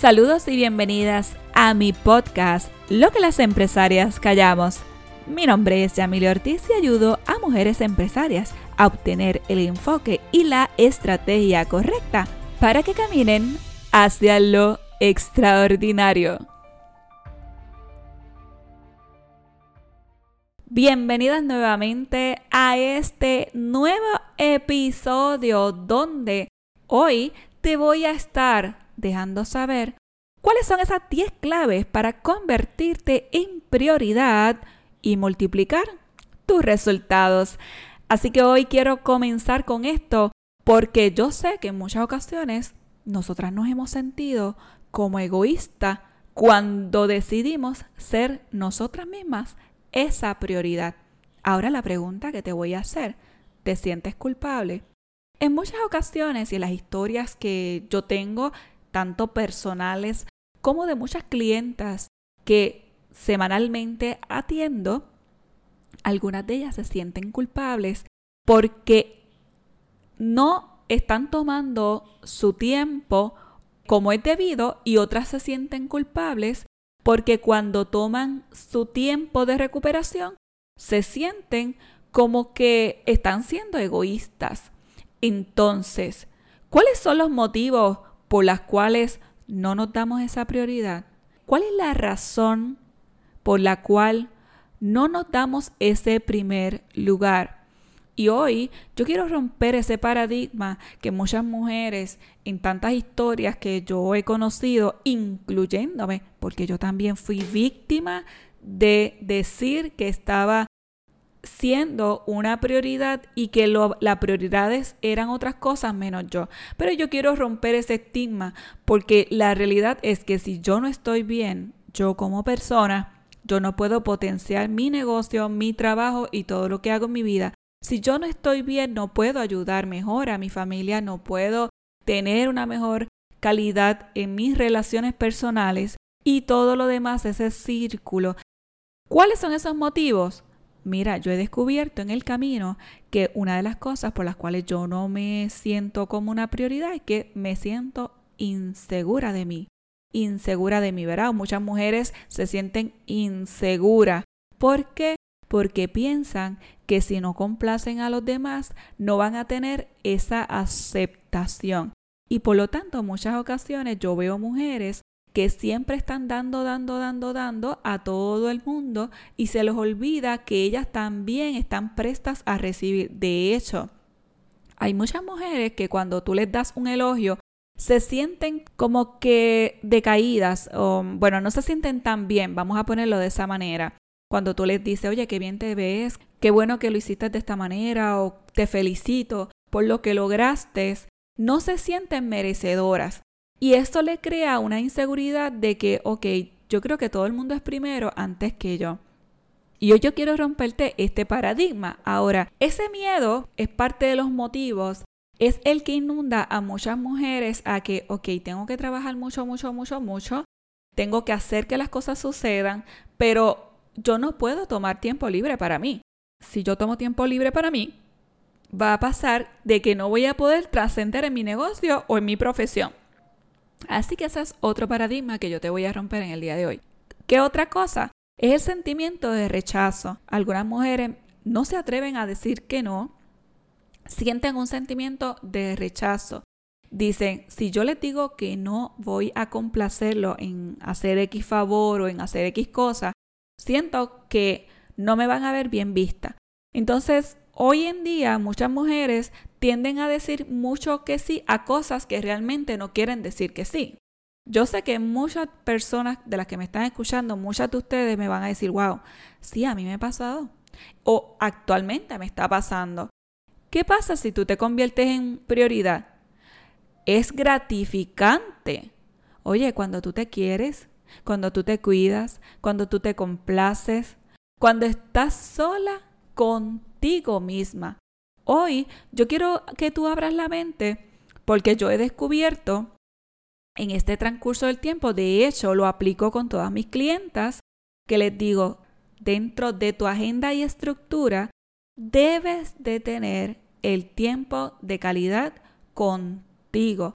Saludos y bienvenidas a mi podcast, Lo que las empresarias callamos. Mi nombre es Yamile Ortiz y ayudo a mujeres empresarias a obtener el enfoque y la estrategia correcta para que caminen hacia lo extraordinario. Bienvenidas nuevamente a este nuevo episodio donde hoy te voy a estar dejando saber cuáles son esas 10 claves para convertirte en prioridad y multiplicar tus resultados. Así que hoy quiero comenzar con esto porque yo sé que en muchas ocasiones nosotras nos hemos sentido como egoístas cuando decidimos ser nosotras mismas esa prioridad. Ahora la pregunta que te voy a hacer, ¿te sientes culpable? En muchas ocasiones y en las historias que yo tengo, tanto personales como de muchas clientas que semanalmente atiendo, algunas de ellas se sienten culpables porque no están tomando su tiempo como es debido y otras se sienten culpables porque cuando toman su tiempo de recuperación se sienten como que están siendo egoístas. Entonces, ¿cuáles son los motivos por los cuales no nos damos esa prioridad? ¿Cuál es la razón por la cual no nos damos ese primer lugar? Y hoy yo quiero romper ese paradigma que muchas mujeres en tantas historias que yo he conocido, incluyéndome, porque yo también fui víctima de decir que estaba siendo una prioridad y que las prioridades eran otras cosas menos yo. Pero yo quiero romper ese estigma porque la realidad es que si yo no estoy bien, yo como persona, yo no puedo potenciar mi negocio, mi trabajo y todo lo que hago en mi vida. Si yo no estoy bien, no puedo ayudar mejor a mi familia, no puedo tener una mejor calidad en mis relaciones personales y todo lo demás, ese círculo. ¿Cuáles son esos motivos? Mira, yo he descubierto en el camino que una de las cosas por las cuales yo no me siento como una prioridad es que me siento insegura de mí. Insegura de mí, ¿verdad? Muchas mujeres se sienten inseguras. ¿Por qué? Porque piensan que si no complacen a los demás, no van a tener esa aceptación. Y por lo tanto, en muchas ocasiones yo veo mujeres que siempre están dando, dando, dando, dando a todo el mundo y se les olvida que ellas también están prestas a recibir. De hecho, hay muchas mujeres que cuando tú les das un elogio, se sienten como que decaídas o bueno, no se sienten tan bien, vamos a ponerlo de esa manera. Cuando tú les dices, oye, qué bien te ves, qué bueno que lo hiciste de esta manera o te felicito por lo que lograste, no se sienten merecedoras. Y esto le crea una inseguridad de que, ok, yo creo que todo el mundo es primero antes que yo. Y hoy yo quiero romperte este paradigma. Ahora, ese miedo es parte de los motivos, es el que inunda a muchas mujeres a que, ok, tengo que trabajar mucho, mucho, mucho, mucho, tengo que hacer que las cosas sucedan, pero yo no puedo tomar tiempo libre para mí. Si yo tomo tiempo libre para mí, va a pasar de que no voy a poder trascender en mi negocio o en mi profesión. Así que ese es otro paradigma que yo te voy a romper en el día de hoy. ¿Qué otra cosa? Es el sentimiento de rechazo. Algunas mujeres no se atreven a decir que no, sienten un sentimiento de rechazo. Dicen, si yo les digo que no voy a complacerlo en hacer X favor o en hacer X cosa, siento que no me van a ver bien vista. Entonces, hoy en día muchas mujeres tienden a decir mucho que sí a cosas que realmente no quieren decir que sí. Yo sé que muchas personas de las que me están escuchando, muchas de ustedes me van a decir, wow, sí, a mí me ha pasado. O actualmente me está pasando. ¿Qué pasa si tú te conviertes en prioridad? Es gratificante. Oye, cuando tú te quieres, cuando tú te cuidas, cuando tú te complaces, cuando estás sola contigo misma, Hoy yo quiero que tú abras la mente porque yo he descubierto en este transcurso del tiempo, de hecho lo aplico con todas mis clientas, que les digo, dentro de tu agenda y estructura, debes de tener el tiempo de calidad contigo.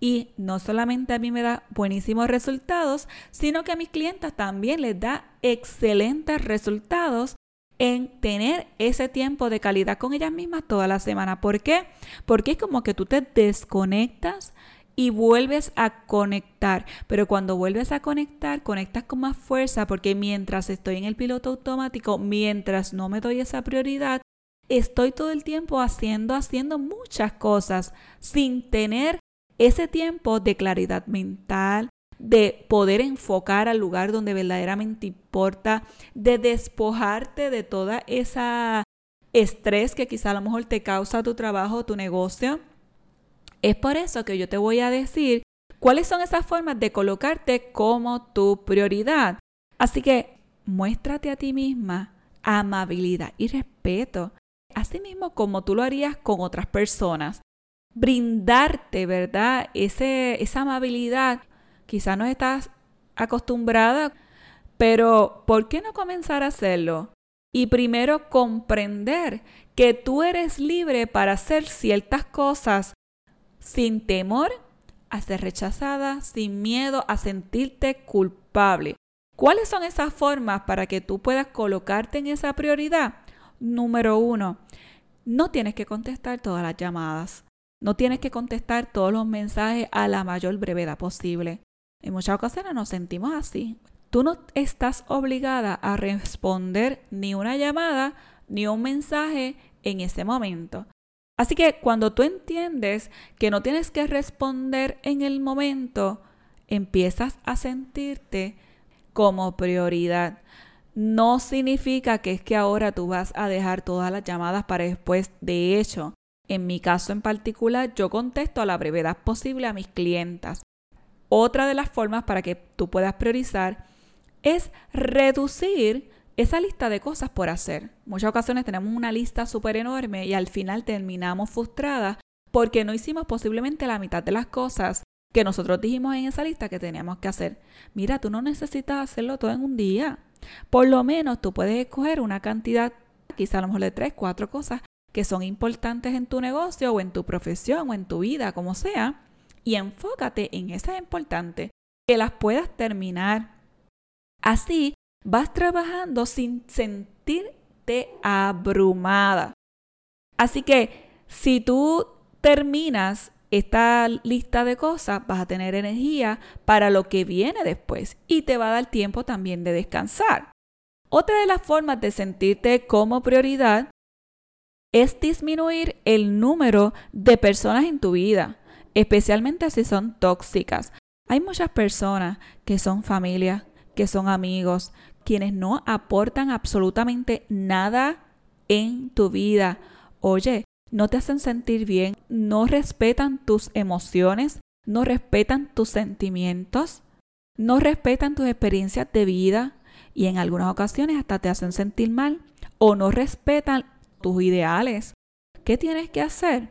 Y no solamente a mí me da buenísimos resultados, sino que a mis clientes también les da excelentes resultados en tener ese tiempo de calidad con ellas mismas toda la semana. ¿Por qué? Porque es como que tú te desconectas y vuelves a conectar. Pero cuando vuelves a conectar, conectas con más fuerza porque mientras estoy en el piloto automático, mientras no me doy esa prioridad, estoy todo el tiempo haciendo, haciendo muchas cosas sin tener ese tiempo de claridad mental, de poder enfocar al lugar donde verdaderamente importa, de despojarte de toda esa estrés que quizá a lo mejor te causa tu trabajo, tu negocio. Es por eso que yo te voy a decir cuáles son esas formas de colocarte como tu prioridad. Así que muéstrate a ti misma amabilidad y respeto, así mismo como tú lo harías con otras personas. Brindarte, ¿verdad? Ese, esa amabilidad Quizá no estás acostumbrada, pero ¿por qué no comenzar a hacerlo? Y primero comprender que tú eres libre para hacer ciertas cosas sin temor a ser rechazada, sin miedo a sentirte culpable. ¿Cuáles son esas formas para que tú puedas colocarte en esa prioridad? Número uno, no tienes que contestar todas las llamadas. No tienes que contestar todos los mensajes a la mayor brevedad posible. En muchas ocasiones nos sentimos así. Tú no estás obligada a responder ni una llamada ni un mensaje en ese momento. Así que cuando tú entiendes que no tienes que responder en el momento, empiezas a sentirte como prioridad. No significa que es que ahora tú vas a dejar todas las llamadas para después. De hecho, en mi caso en particular, yo contesto a la brevedad posible a mis clientas. Otra de las formas para que tú puedas priorizar es reducir esa lista de cosas por hacer. Muchas ocasiones tenemos una lista súper enorme y al final terminamos frustradas porque no hicimos posiblemente la mitad de las cosas que nosotros dijimos en esa lista que teníamos que hacer. Mira, tú no necesitas hacerlo todo en un día. Por lo menos tú puedes escoger una cantidad, quizá a lo mejor de tres, cuatro cosas que son importantes en tu negocio o en tu profesión o en tu vida, como sea, y enfócate en esas importantes, que las puedas terminar. Así vas trabajando sin sentirte abrumada. Así que si tú terminas esta lista de cosas, vas a tener energía para lo que viene después y te va a dar tiempo también de descansar. Otra de las formas de sentirte como prioridad es disminuir el número de personas en tu vida especialmente si son tóxicas. Hay muchas personas que son familia, que son amigos, quienes no aportan absolutamente nada en tu vida. Oye, no te hacen sentir bien, no respetan tus emociones, no respetan tus sentimientos, no respetan tus experiencias de vida y en algunas ocasiones hasta te hacen sentir mal o no respetan tus ideales. ¿Qué tienes que hacer?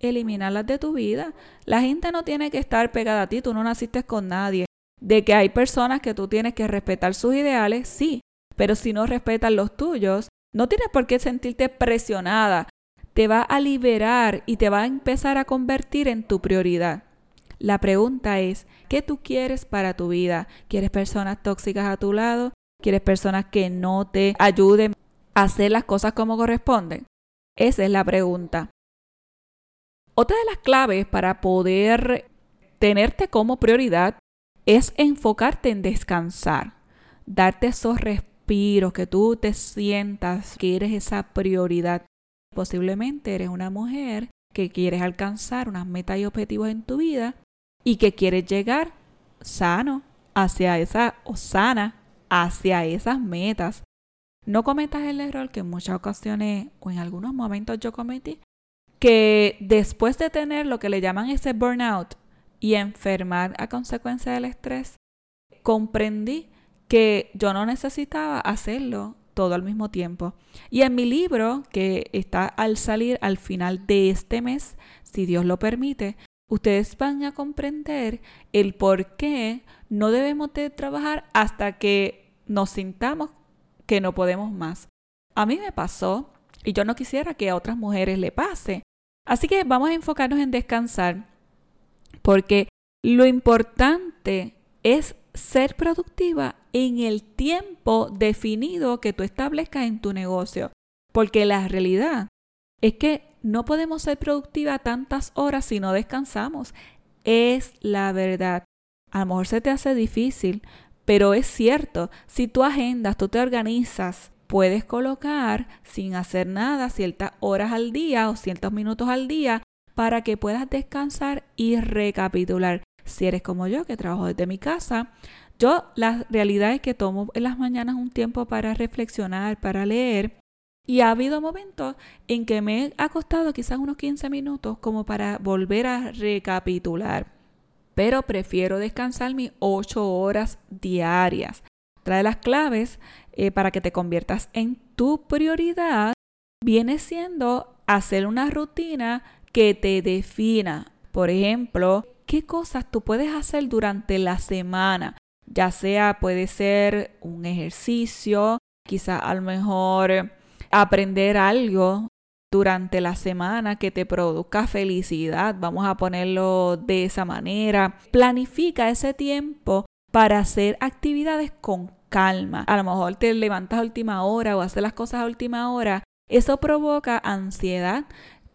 Eliminarlas de tu vida. La gente no tiene que estar pegada a ti, tú no naciste con nadie. De que hay personas que tú tienes que respetar sus ideales, sí, pero si no respetan los tuyos, no tienes por qué sentirte presionada. Te va a liberar y te va a empezar a convertir en tu prioridad. La pregunta es, ¿qué tú quieres para tu vida? ¿Quieres personas tóxicas a tu lado? ¿Quieres personas que no te ayuden a hacer las cosas como corresponden? Esa es la pregunta. Otra de las claves para poder tenerte como prioridad es enfocarte en descansar, darte esos respiros, que tú te sientas que eres esa prioridad. Posiblemente eres una mujer que quieres alcanzar unas metas y objetivos en tu vida y que quieres llegar sano hacia esa o sana hacia esas metas. No cometas el error que en muchas ocasiones o en algunos momentos yo cometí, que después de tener lo que le llaman ese burnout y enfermar a consecuencia del estrés, comprendí que yo no necesitaba hacerlo todo al mismo tiempo. Y en mi libro, que está al salir al final de este mes, si Dios lo permite, ustedes van a comprender el por qué no debemos de trabajar hasta que nos sintamos que no podemos más. A mí me pasó y yo no quisiera que a otras mujeres le pase. Así que vamos a enfocarnos en descansar, porque Lo importante es ser productiva en el tiempo definido que tú establezcas en tu negocio. Porque la realidad es que no podemos ser productiva tantas horas si no descansamos. Es la verdad. A lo mejor se te hace difícil, pero es cierto, si tú agendas, tú te organizas, puedes colocar sin hacer nada ciertas horas al día o ciertos minutos al día para que puedas descansar y recapitular. Si eres como yo, que trabajo desde mi casa, yo la realidad es que tomo en las mañanas un tiempo para reflexionar, para leer. Y ha habido momentos en que me ha costado quizás unos 15 minutos como para volver a recapitular. Pero prefiero descansar mis 8 horas diarias. De las claves eh, para que te conviertas en tu prioridad viene siendo hacer una rutina que te defina. Por ejemplo, qué cosas tú puedes hacer durante la semana. Ya sea puede ser un ejercicio, quizás a lo mejor aprender algo durante la semana que te produzca felicidad, vamos a ponerlo de esa manera. Planifica ese tiempo para hacer actividades con calma. A lo mejor te levantas a última hora o haces las cosas a última hora. Eso provoca ansiedad,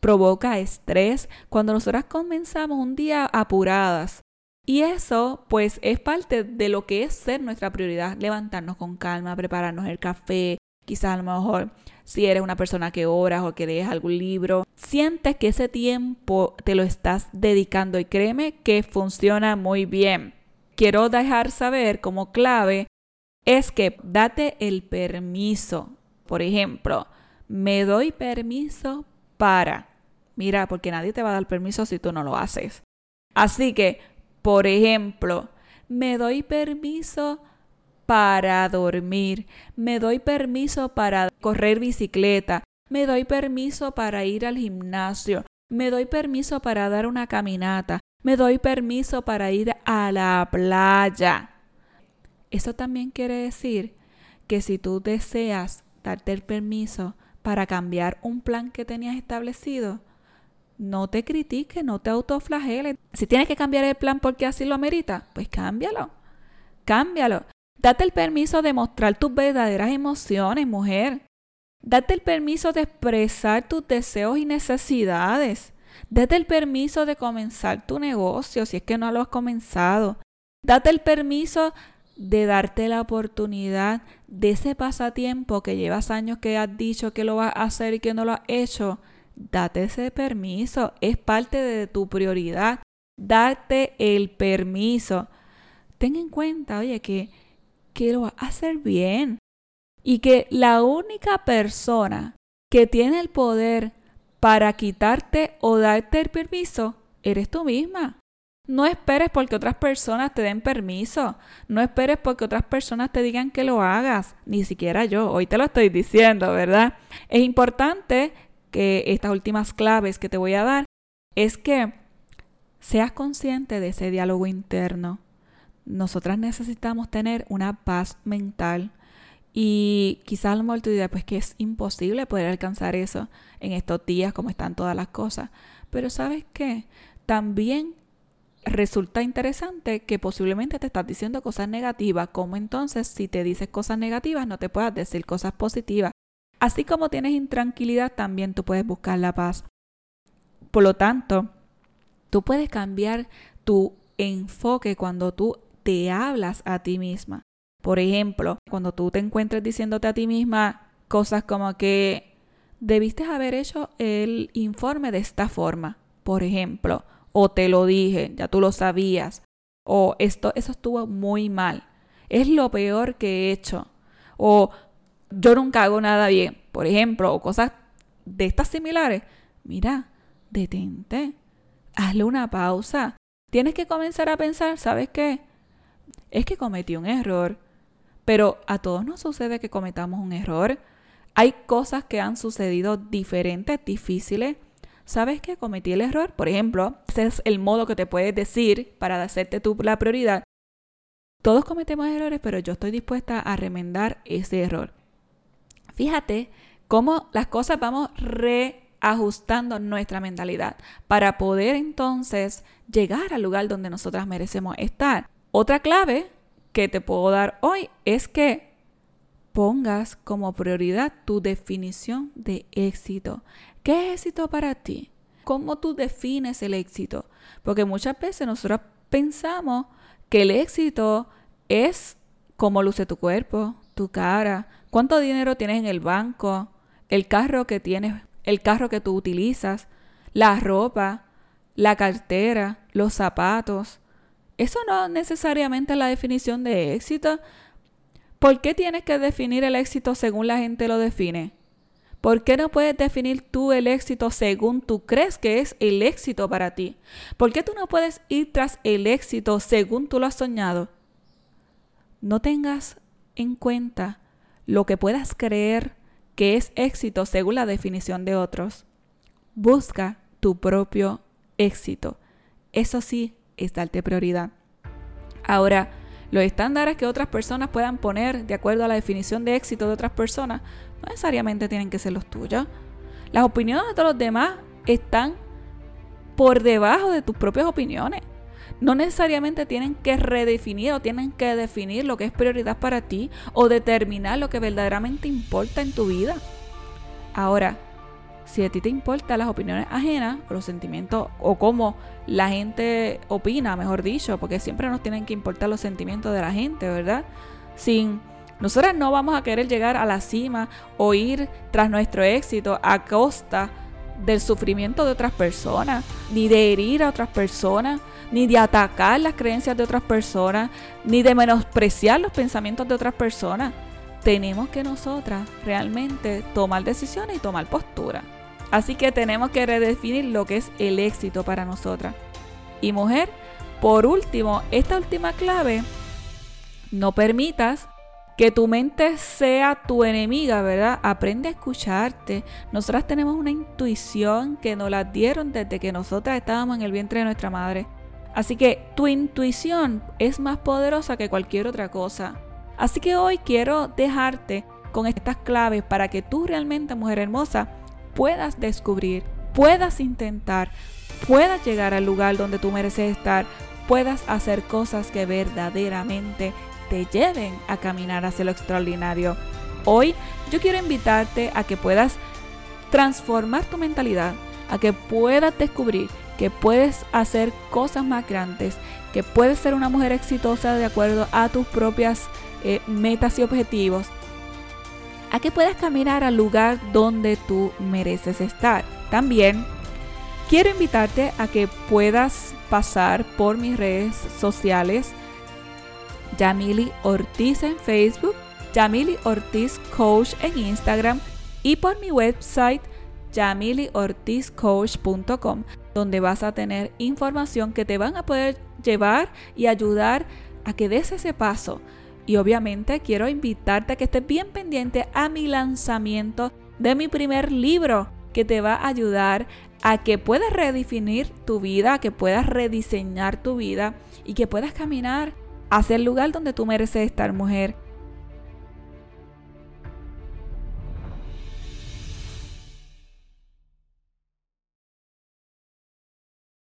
provoca estrés cuando nosotras comenzamos un día apuradas. Y eso pues es parte de lo que es ser nuestra prioridad, levantarnos con calma, prepararnos el café, quizás a lo mejor si eres una persona que oras o que lees algún libro, sientes que ese tiempo te lo estás dedicando y créeme que funciona muy bien. Quiero dejar saber como clave es que date el permiso. Por ejemplo, me doy permiso para. Mira, porque nadie te va a dar permiso si tú no lo haces. Así que, por ejemplo, me doy permiso para dormir, me doy permiso para correr bicicleta, me doy permiso para ir al gimnasio, me doy permiso para dar una caminata, me doy permiso para ir a la playa. Eso también quiere decir que si tú deseas darte el permiso para cambiar un plan que tenías establecido, no te critiques, no te autoflageles. Si tienes que cambiar el plan porque así lo amerita, pues cámbialo. Cámbialo. Date el permiso de mostrar tus verdaderas emociones, mujer. Date el permiso de expresar tus deseos y necesidades. Date el permiso de comenzar tu negocio si es que no lo has comenzado. Date el permiso de darte la oportunidad de ese pasatiempo que llevas años que has dicho que lo vas a hacer y que no lo has hecho date ese permiso, es parte de tu prioridad, date el permiso. Ten en cuenta, oye, que, que lo vas a hacer bien y que la única persona que tiene el poder para quitarte o darte el permiso eres tú misma. No esperes porque otras personas te den permiso. No esperes porque otras personas te digan que lo hagas. Ni siquiera yo. Hoy te lo estoy diciendo, ¿verdad? Es importante que estas últimas claves que te voy a dar es que seas consciente de ese diálogo interno. Nosotras necesitamos tener una paz mental y quizás a lo mejor tu idea pues que es imposible poder alcanzar eso en estos días como están todas las cosas. Pero sabes qué? También resulta interesante que posiblemente te estás diciendo cosas negativas, como entonces si te dices cosas negativas no te puedas decir cosas positivas. Así como tienes intranquilidad, también tú puedes buscar la paz. Por lo tanto, tú puedes cambiar tu enfoque cuando tú te hablas a ti misma. Por ejemplo, cuando tú te encuentres diciéndote a ti misma cosas como que debiste haber hecho el informe de esta forma, por ejemplo, o te lo dije, ya tú lo sabías, o esto eso estuvo muy mal. Es lo peor que he hecho. O yo nunca hago nada bien, por ejemplo, o cosas de estas similares, mira, detente, hazle una pausa. Tienes que comenzar a pensar, ¿sabes qué? Es que cometí un error, pero a todos nos sucede que cometamos un error. Hay cosas que han sucedido diferentes, difíciles. ¿Sabes qué? Cometí el error. Por ejemplo, ese es el modo que te puedes decir para hacerte tú la prioridad. Todos cometemos errores, pero yo estoy dispuesta a remendar ese error. Fíjate cómo las cosas vamos ajustando nuestra mentalidad para poder entonces llegar al lugar donde nosotras merecemos estar. Otra clave que te puedo dar hoy es que pongas como prioridad tu definición de éxito. ¿Qué es éxito para ti? ¿Cómo tú defines el éxito? Porque muchas veces nosotros pensamos que el éxito es cómo luce tu cuerpo, tu cara, cuánto dinero tienes en el banco, el carro que tienes, el carro que tú utilizas, la ropa, la cartera, los zapatos. Eso no necesariamente es la definición de éxito. ¿Por qué tienes que definir el éxito según la gente lo define? ¿Por qué no puedes definir tú el éxito según tú crees que es el éxito para ti? ¿Por qué tú no puedes ir tras el éxito según tú lo has soñado? No tengas en cuenta lo que puedas creer que es éxito según la definición de otros. Busca tu propio éxito. Eso sí es darte prioridad. Ahora, los estándares que otras personas puedan poner de acuerdo a la definición de éxito de otras personas no necesariamente tienen que ser los tuyos. Las opiniones de todos los demás están por debajo de tus propias opiniones. No necesariamente tienen que redefinir o tienen que definir lo que es prioridad para ti o determinar lo que verdaderamente importa en tu vida. Ahora, si a ti te importan las opiniones ajenas o los sentimientos o cómo la gente opina, mejor dicho, porque siempre nos tienen que importar los sentimientos de la gente, ¿verdad? Sin nosotras no vamos a querer llegar a la cima o ir tras nuestro éxito a costa del sufrimiento de otras personas, ni de herir a otras personas, ni de atacar las creencias de otras personas, ni de menospreciar los pensamientos de otras personas. Tenemos que nosotras realmente tomar decisiones y tomar postura. Así que tenemos que redefinir lo que es el éxito para nosotras. Y mujer, por último, esta última clave, no permitas que tu mente sea tu enemiga, ¿verdad? Aprende a escucharte. Nosotras tenemos una intuición que nos la dieron desde que nosotras estábamos en el vientre de nuestra madre. Así que tu intuición es más poderosa que cualquier otra cosa. Así que hoy quiero dejarte con estas claves para que tú realmente, mujer hermosa, puedas descubrir, puedas intentar, puedas llegar al lugar donde tú mereces estar, puedas hacer cosas que verdaderamente te lleven a caminar hacia lo extraordinario. Hoy yo quiero invitarte a que puedas transformar tu mentalidad, a que puedas descubrir que puedes hacer cosas más grandes, que puedes ser una mujer exitosa de acuerdo a tus propias eh, metas y objetivos, a que puedas caminar al lugar donde tú mereces estar. También quiero invitarte a que puedas pasar por mis redes sociales, Yamili Ortiz en Facebook, Yamili Ortiz Coach en Instagram y por mi website yamiliortizcoach.com, donde vas a tener información que te van a poder llevar y ayudar a que des ese paso y obviamente quiero invitarte a que estés bien pendiente a mi lanzamiento de mi primer libro que te va a ayudar a que puedas redefinir tu vida, a que puedas rediseñar tu vida y que puedas caminar hacia el lugar donde tú mereces estar, mujer.